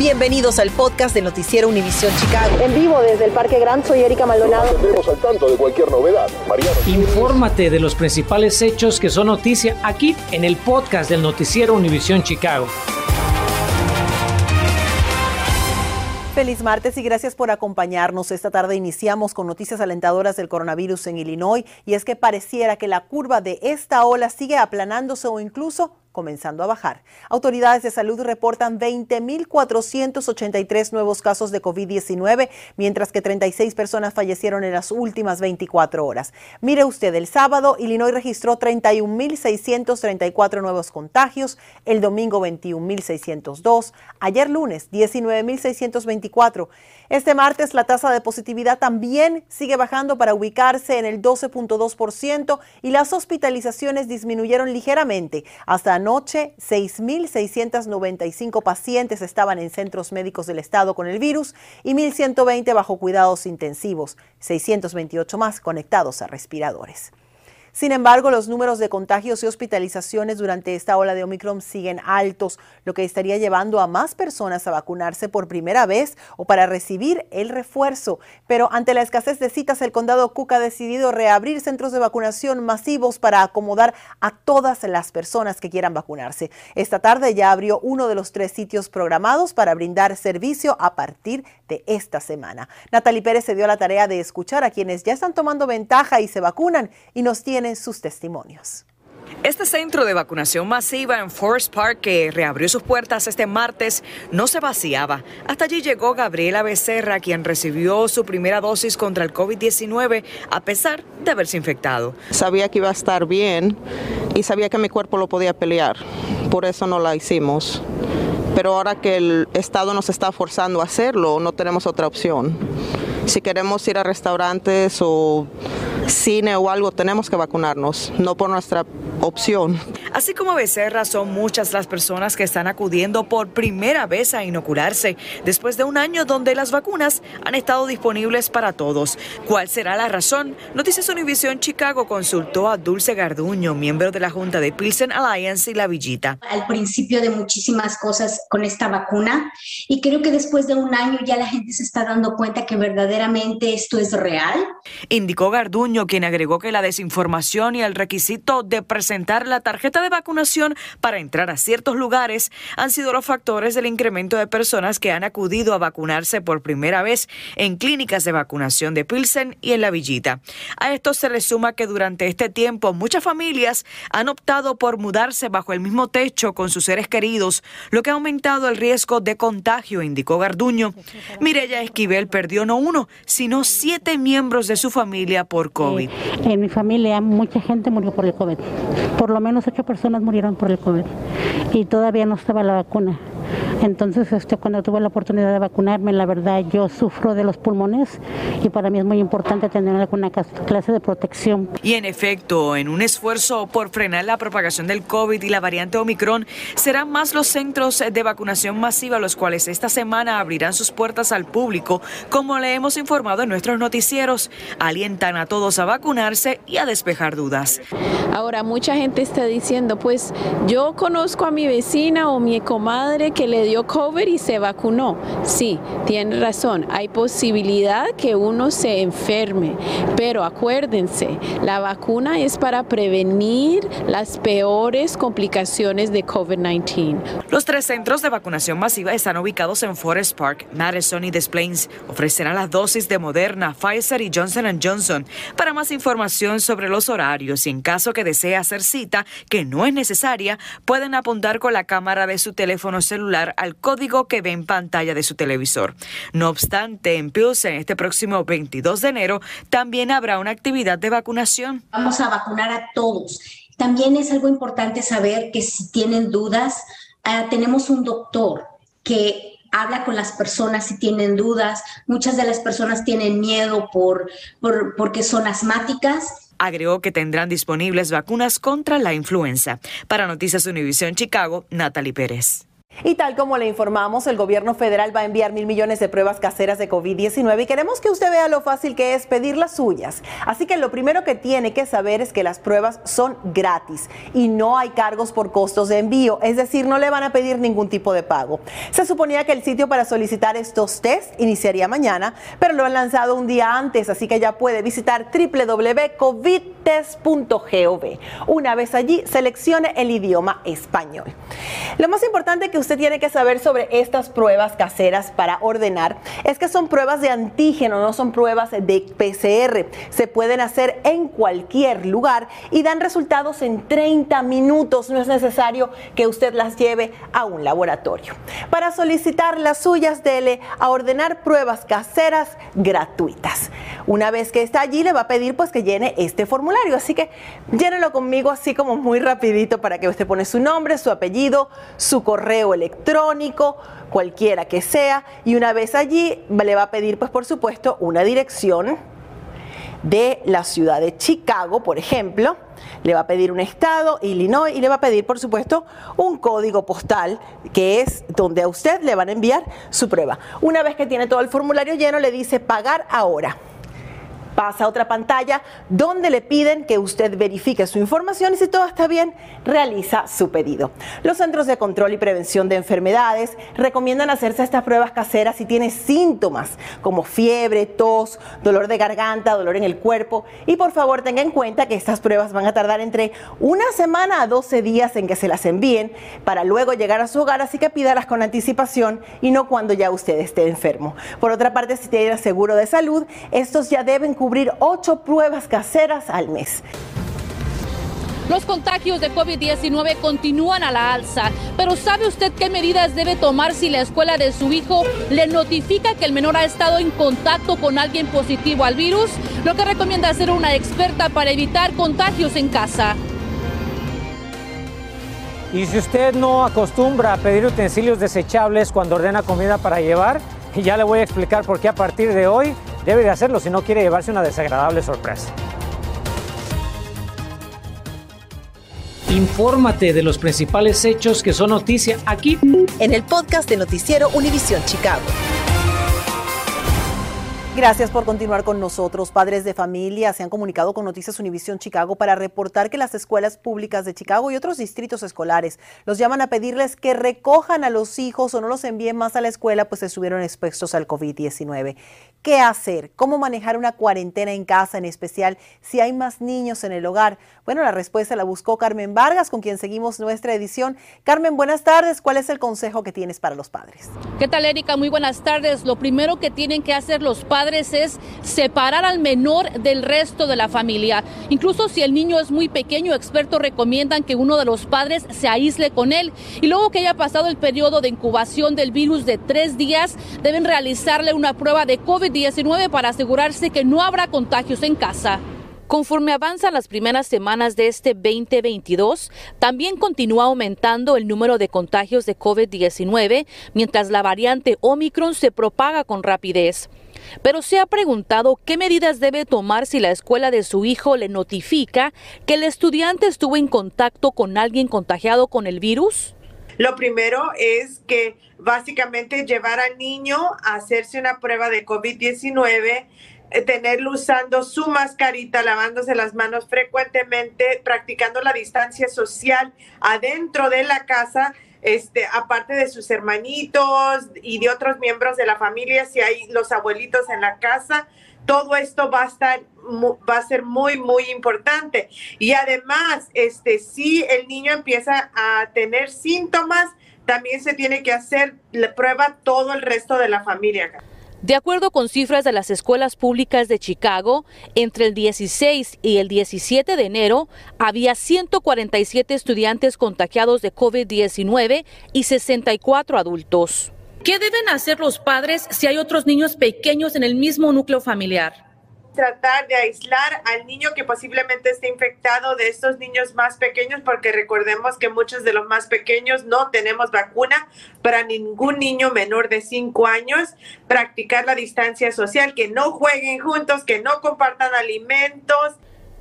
Bienvenidos al podcast del Noticiero Univisión Chicago. En vivo desde el Parque Gran, soy Erika Maldonado. Nos al tanto de cualquier novedad. Mariano. Infórmate de los principales hechos que son noticia aquí en el podcast del Noticiero Univisión Chicago. Feliz martes y gracias por acompañarnos. Esta tarde iniciamos con noticias alentadoras del coronavirus en Illinois y es que pareciera que la curva de esta ola sigue aplanándose o incluso comenzando a bajar. Autoridades de salud reportan 20.483 nuevos casos de COVID-19, mientras que 36 personas fallecieron en las últimas 24 horas. Mire usted, el sábado Illinois registró 31.634 nuevos contagios, el domingo 21.602, ayer lunes 19.624. Este martes la tasa de positividad también sigue bajando para ubicarse en el 12.2% y las hospitalizaciones disminuyeron ligeramente. Hasta anoche, 6.695 pacientes estaban en centros médicos del estado con el virus y 1.120 bajo cuidados intensivos, 628 más conectados a respiradores. Sin embargo, los números de contagios y hospitalizaciones durante esta ola de Omicron siguen altos, lo que estaría llevando a más personas a vacunarse por primera vez o para recibir el refuerzo. Pero ante la escasez de citas, el condado Cook ha decidido reabrir centros de vacunación masivos para acomodar a todas las personas que quieran vacunarse. Esta tarde ya abrió uno de los tres sitios programados para brindar servicio a partir de esta semana. Natalie Pérez se dio la tarea de escuchar a quienes ya están tomando ventaja y se vacunan y nos tiene sus testimonios. Este centro de vacunación masiva en Forest Park, que reabrió sus puertas este martes, no se vaciaba. Hasta allí llegó Gabriela Becerra, quien recibió su primera dosis contra el COVID-19 a pesar de haberse infectado. Sabía que iba a estar bien y sabía que mi cuerpo lo podía pelear. Por eso no la hicimos. Pero ahora que el Estado nos está forzando a hacerlo, no tenemos otra opción. Si queremos ir a restaurantes o cine o algo, tenemos que vacunarnos, no por nuestra opción. Así como Becerra, son muchas las personas que están acudiendo por primera vez a inocularse después de un año donde las vacunas han estado disponibles para todos. ¿Cuál será la razón? Noticias Univisión Chicago consultó a Dulce Garduño, miembro de la Junta de Pilsen Alliance y La Villita. Al principio de muchísimas cosas con esta vacuna y creo que después de un año ya la gente se está dando cuenta que verdaderamente esto es real. Indicó Garduño, quien agregó que la desinformación y el requisito de presentar la tarjeta de vacunación para entrar a ciertos lugares han sido los factores del incremento de personas que han acudido a vacunarse por primera vez en clínicas de vacunación de Pilsen y en La Villita. A esto se le suma que durante este tiempo muchas familias han optado por mudarse bajo el mismo techo con sus seres queridos, lo que ha aumentado el riesgo de contagio, indicó Garduño. Mireya Esquivel perdió no uno, sino siete miembros de su familia por COVID. En mi familia mucha gente murió por el COVID. Por lo menos ocho personas murieron por el COVID y todavía no estaba la vacuna. Entonces, este, cuando tuve la oportunidad de vacunarme, la verdad yo sufro de los pulmones y para mí es muy importante tener alguna clase de protección. Y en efecto, en un esfuerzo por frenar la propagación del COVID y la variante Omicron, serán más los centros de vacunación masiva los cuales esta semana abrirán sus puertas al público, como le hemos informado en nuestros noticieros. Alientan a todos a vacunarse y a despejar dudas. Ahora, mucha gente está diciendo, pues yo conozco a mi vecina o mi comadre que le dio COVID y se vacunó. Sí, tiene razón, hay posibilidad que uno se enferme, pero acuérdense, la vacuna es para prevenir las peores complicaciones de COVID-19. Los tres centros de vacunación masiva están ubicados en Forest Park, Madison y Des Plaines. Ofrecerán las dosis de Moderna, Pfizer y Johnson Johnson. Para más información sobre los horarios y en caso que desee hacer cita, que no es necesaria, pueden apuntar con la cámara de su teléfono celular al código que ve en pantalla de su televisor. No obstante, en Pilsen este próximo 22 de enero también habrá una actividad de vacunación. Vamos a vacunar a todos. También es algo importante saber que si tienen dudas, uh, tenemos un doctor que habla con las personas si tienen dudas. Muchas de las personas tienen miedo por, por, porque son asmáticas. Agregó que tendrán disponibles vacunas contra la influenza. Para Noticias Univisión Chicago, Natalie Pérez. Y tal como le informamos, el gobierno federal va a enviar mil millones de pruebas caseras de COVID-19 y queremos que usted vea lo fácil que es pedir las suyas. Así que lo primero que tiene que saber es que las pruebas son gratis y no hay cargos por costos de envío, es decir, no le van a pedir ningún tipo de pago. Se suponía que el sitio para solicitar estos test iniciaría mañana, pero lo han lanzado un día antes, así que ya puede visitar www.covidtest.gov. Una vez allí, seleccione el idioma español. Lo más importante que usted tiene que saber sobre estas pruebas caseras para ordenar es que son pruebas de antígeno, no son pruebas de PCR. Se pueden hacer en cualquier lugar y dan resultados en 30 minutos. No es necesario que usted las lleve a un laboratorio. Para solicitar las suyas, dele a ordenar pruebas caseras gratuitas. Una vez que está allí, le va a pedir pues que llene este formulario. Así que llénelo conmigo así como muy rapidito para que usted pone su nombre, su apellido, su correo electrónico, cualquiera que sea, y una vez allí le va a pedir, pues por supuesto, una dirección de la ciudad de Chicago, por ejemplo, le va a pedir un estado, Illinois, y le va a pedir, por supuesto, un código postal, que es donde a usted le van a enviar su prueba. Una vez que tiene todo el formulario lleno, le dice pagar ahora pasa a otra pantalla donde le piden que usted verifique su información y si todo está bien, realiza su pedido. Los Centros de Control y Prevención de Enfermedades recomiendan hacerse estas pruebas caseras si tiene síntomas como fiebre, tos, dolor de garganta, dolor en el cuerpo y por favor tenga en cuenta que estas pruebas van a tardar entre una semana a 12 días en que se las envíen para luego llegar a su hogar, así que pídalas con anticipación y no cuando ya usted esté enfermo. Por otra parte, si tiene seguro de salud, estos ya deben cubrir cubrir ocho pruebas caseras al mes. Los contagios de COVID-19 continúan a la alza, pero ¿sabe usted qué medidas debe tomar si la escuela de su hijo le notifica que el menor ha estado en contacto con alguien positivo al virus? Lo que recomienda hacer una experta para evitar contagios en casa. Y si usted no acostumbra a pedir utensilios desechables cuando ordena comida para llevar, ya le voy a explicar por qué a partir de hoy debe de hacerlo si no quiere llevarse una desagradable sorpresa. Infórmate de los principales hechos que son noticia aquí en el podcast de Noticiero Univisión Chicago. Gracias por continuar con nosotros. Padres de familia se han comunicado con Noticias Univisión Chicago para reportar que las escuelas públicas de Chicago y otros distritos escolares los llaman a pedirles que recojan a los hijos o no los envíen más a la escuela, pues estuvieron expuestos al COVID-19. ¿Qué hacer? ¿Cómo manejar una cuarentena en casa, en especial si hay más niños en el hogar? Bueno, la respuesta la buscó Carmen Vargas, con quien seguimos nuestra edición. Carmen, buenas tardes. ¿Cuál es el consejo que tienes para los padres? ¿Qué tal, Erika? Muy buenas tardes. Lo primero que tienen que hacer los padres es separar al menor del resto de la familia. Incluso si el niño es muy pequeño, expertos recomiendan que uno de los padres se aísle con él. Y luego que haya pasado el periodo de incubación del virus de tres días, deben realizarle una prueba de COVID 19 para asegurarse que no habrá contagios en casa. Conforme avanzan las primeras semanas de este 2022, también continúa aumentando el número de contagios de COVID-19, mientras la variante Omicron se propaga con rapidez. Pero se ha preguntado qué medidas debe tomar si la escuela de su hijo le notifica que el estudiante estuvo en contacto con alguien contagiado con el virus. Lo primero es que básicamente llevar al niño a hacerse una prueba de COVID-19 eh, tenerlo usando su mascarita, lavándose las manos frecuentemente, practicando la distancia social adentro de la casa, este, aparte de sus hermanitos y de otros miembros de la familia, si hay los abuelitos en la casa, todo esto va a estar va a ser muy muy importante y además este si el niño empieza a tener síntomas también se tiene que hacer la prueba todo el resto de la familia de acuerdo con cifras de las escuelas públicas de Chicago, entre el 16 y el 17 de enero había 147 estudiantes contagiados de COVID-19 y 64 adultos. ¿Qué deben hacer los padres si hay otros niños pequeños en el mismo núcleo familiar? tratar de aislar al niño que posiblemente esté infectado de estos niños más pequeños, porque recordemos que muchos de los más pequeños no tenemos vacuna para ningún niño menor de 5 años. Practicar la distancia social, que no jueguen juntos, que no compartan alimentos.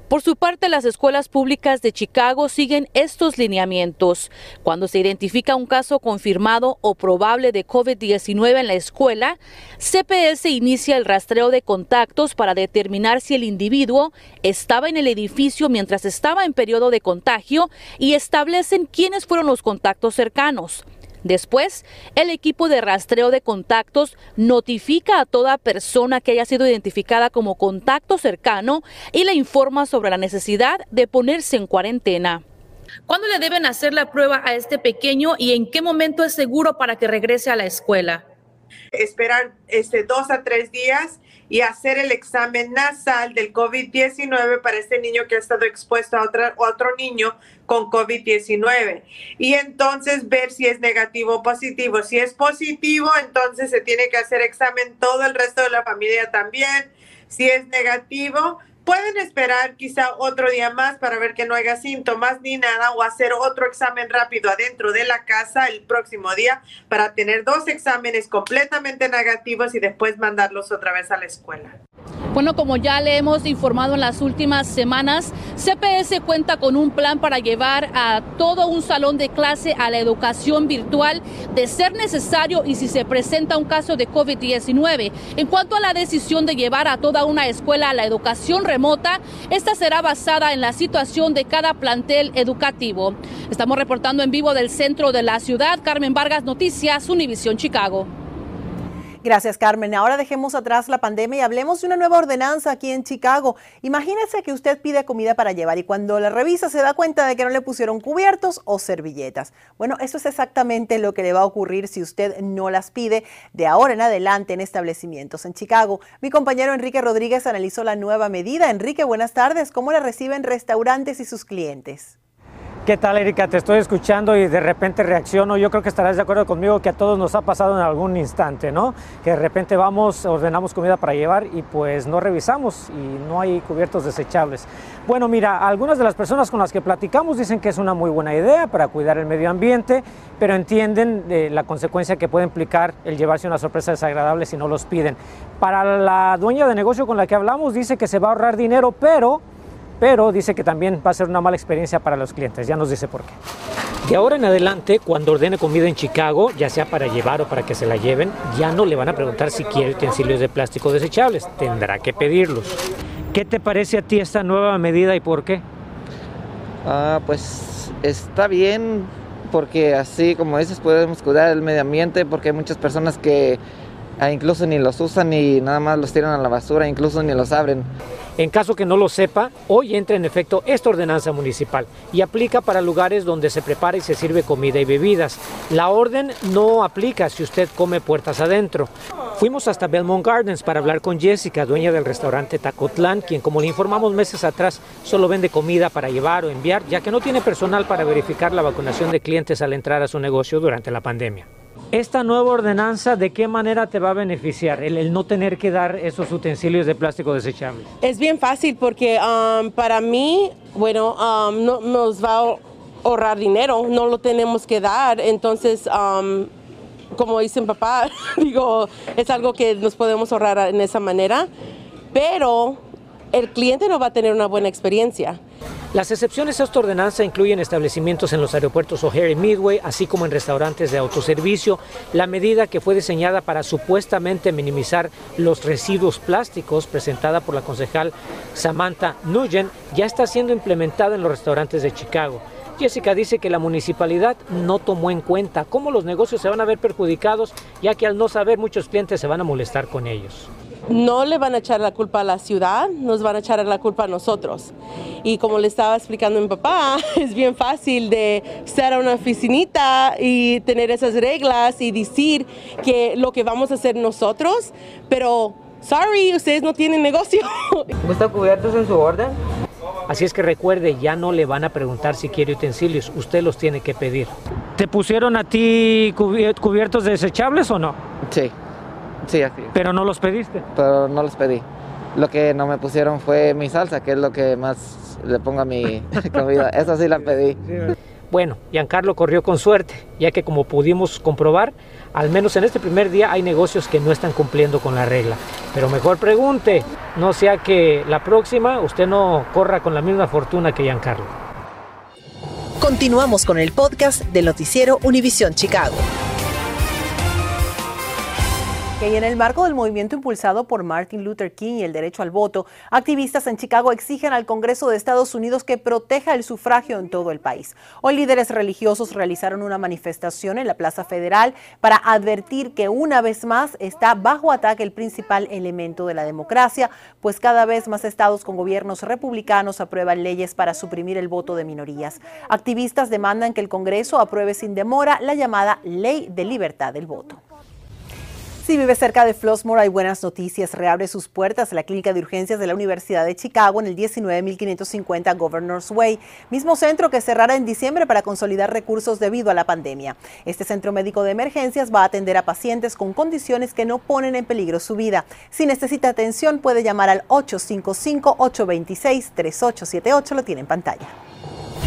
Por su parte, las escuelas públicas de Chicago siguen estos lineamientos. Cuando se identifica un caso confirmado o probable de COVID-19 en la escuela, CPS inicia el rastreo de contactos para determinar si el individuo estaba en el edificio mientras estaba en periodo de contagio y establecen quiénes fueron los contactos cercanos. Después, el equipo de rastreo de contactos notifica a toda persona que haya sido identificada como contacto cercano y le informa sobre la necesidad de ponerse en cuarentena. ¿Cuándo le deben hacer la prueba a este pequeño y en qué momento es seguro para que regrese a la escuela? Esperar este, dos a tres días y hacer el examen nasal del COVID-19 para este niño que ha estado expuesto a otra, otro niño con COVID-19. Y entonces ver si es negativo o positivo. Si es positivo, entonces se tiene que hacer examen todo el resto de la familia también. Si es negativo, Pueden esperar quizá otro día más para ver que no haya síntomas ni nada o hacer otro examen rápido adentro de la casa el próximo día para tener dos exámenes completamente negativos y después mandarlos otra vez a la escuela. Bueno, como ya le hemos informado en las últimas semanas, CPS cuenta con un plan para llevar a todo un salón de clase a la educación virtual de ser necesario y si se presenta un caso de COVID-19. En cuanto a la decisión de llevar a toda una escuela a la educación remota, esta será basada en la situación de cada plantel educativo. Estamos reportando en vivo del centro de la ciudad. Carmen Vargas, Noticias, Univisión Chicago. Gracias, Carmen. Ahora dejemos atrás la pandemia y hablemos de una nueva ordenanza aquí en Chicago. Imagínese que usted pide comida para llevar y cuando la revisa se da cuenta de que no le pusieron cubiertos o servilletas. Bueno, eso es exactamente lo que le va a ocurrir si usted no las pide de ahora en adelante en establecimientos en Chicago. Mi compañero Enrique Rodríguez analizó la nueva medida. Enrique, buenas tardes. ¿Cómo la reciben restaurantes y sus clientes? ¿Qué tal, Erika? Te estoy escuchando y de repente reacciono. Yo creo que estarás de acuerdo conmigo que a todos nos ha pasado en algún instante, ¿no? Que de repente vamos, ordenamos comida para llevar y pues no revisamos y no hay cubiertos desechables. Bueno, mira, algunas de las personas con las que platicamos dicen que es una muy buena idea para cuidar el medio ambiente, pero entienden eh, la consecuencia que puede implicar el llevarse una sorpresa desagradable si no los piden. Para la dueña de negocio con la que hablamos dice que se va a ahorrar dinero, pero pero dice que también va a ser una mala experiencia para los clientes. Ya nos dice por qué. De ahora en adelante, cuando ordene comida en Chicago, ya sea para llevar o para que se la lleven, ya no le van a preguntar si quiere utensilios de plástico desechables. Tendrá que pedirlos. ¿Qué te parece a ti esta nueva medida y por qué? Ah, pues está bien, porque así como dices, podemos cuidar el medio ambiente, porque hay muchas personas que ah, incluso ni los usan y nada más los tiran a la basura, incluso ni los abren. En caso que no lo sepa, hoy entra en efecto esta ordenanza municipal y aplica para lugares donde se prepara y se sirve comida y bebidas. La orden no aplica si usted come puertas adentro. Fuimos hasta Belmont Gardens para hablar con Jessica, dueña del restaurante Tacotlán, quien como le informamos meses atrás solo vende comida para llevar o enviar, ya que no tiene personal para verificar la vacunación de clientes al entrar a su negocio durante la pandemia. Esta nueva ordenanza, ¿de qué manera te va a beneficiar el, no tener que dar esos utensilios de plástico desechable? Es bien fácil porque um, para mí, bueno, um, no, nos va a ahorrar dinero, no lo tenemos que dar, entonces, um, como dicen papá, digo, es algo que nos podemos ahorrar en esa manera, pero el cliente no va a tener una buena experiencia. Las excepciones a esta ordenanza incluyen establecimientos en los aeropuertos O'Hare y Midway, así como en restaurantes de autoservicio. La medida que fue diseñada para supuestamente minimizar los residuos plásticos, presentada por la concejal Samantha Nugent, ya está siendo implementada en los restaurantes de Chicago. Jessica dice que la municipalidad no tomó en cuenta cómo los negocios se van a ver perjudicados, ya que al no saber muchos clientes se van a molestar con ellos no le van a echar la culpa a la ciudad, nos van a echar la culpa a nosotros. Y como le estaba explicando a mi papá, es bien fácil de estar a una oficinita y tener esas reglas y decir que lo que vamos a hacer nosotros, pero sorry, ustedes no tienen negocio. ¿Gusta cubiertos en su orden? Así es que recuerde, ya no le van a preguntar si quiere utensilios, usted los tiene que pedir. ¿Te pusieron a ti cubiertos desechables o no? Sí. Sí, así. ¿Pero no los pediste? Pero no los pedí. Lo que no me pusieron fue mi salsa, que es lo que más le pongo a mi comida. Esa sí la pedí. Bueno, Giancarlo corrió con suerte, ya que como pudimos comprobar, al menos en este primer día hay negocios que no están cumpliendo con la regla. Pero mejor pregunte, no sea que la próxima usted no corra con la misma fortuna que Giancarlo. Continuamos con el podcast del noticiero Univisión Chicago. Y en el marco del movimiento impulsado por Martin Luther King y el derecho al voto, activistas en Chicago exigen al Congreso de Estados Unidos que proteja el sufragio en todo el país. Hoy líderes religiosos realizaron una manifestación en la Plaza Federal para advertir que una vez más está bajo ataque el principal elemento de la democracia, pues cada vez más estados con gobiernos republicanos aprueban leyes para suprimir el voto de minorías. Activistas demandan que el Congreso apruebe sin demora la llamada Ley de Libertad del Voto. Si vive cerca de Flossmoor, hay buenas noticias. Reabre sus puertas la clínica de urgencias de la Universidad de Chicago en el 19550 Governors Way, mismo centro que cerrará en diciembre para consolidar recursos debido a la pandemia. Este centro médico de emergencias va a atender a pacientes con condiciones que no ponen en peligro su vida. Si necesita atención, puede llamar al 855-826-3878, lo tiene en pantalla.